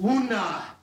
una.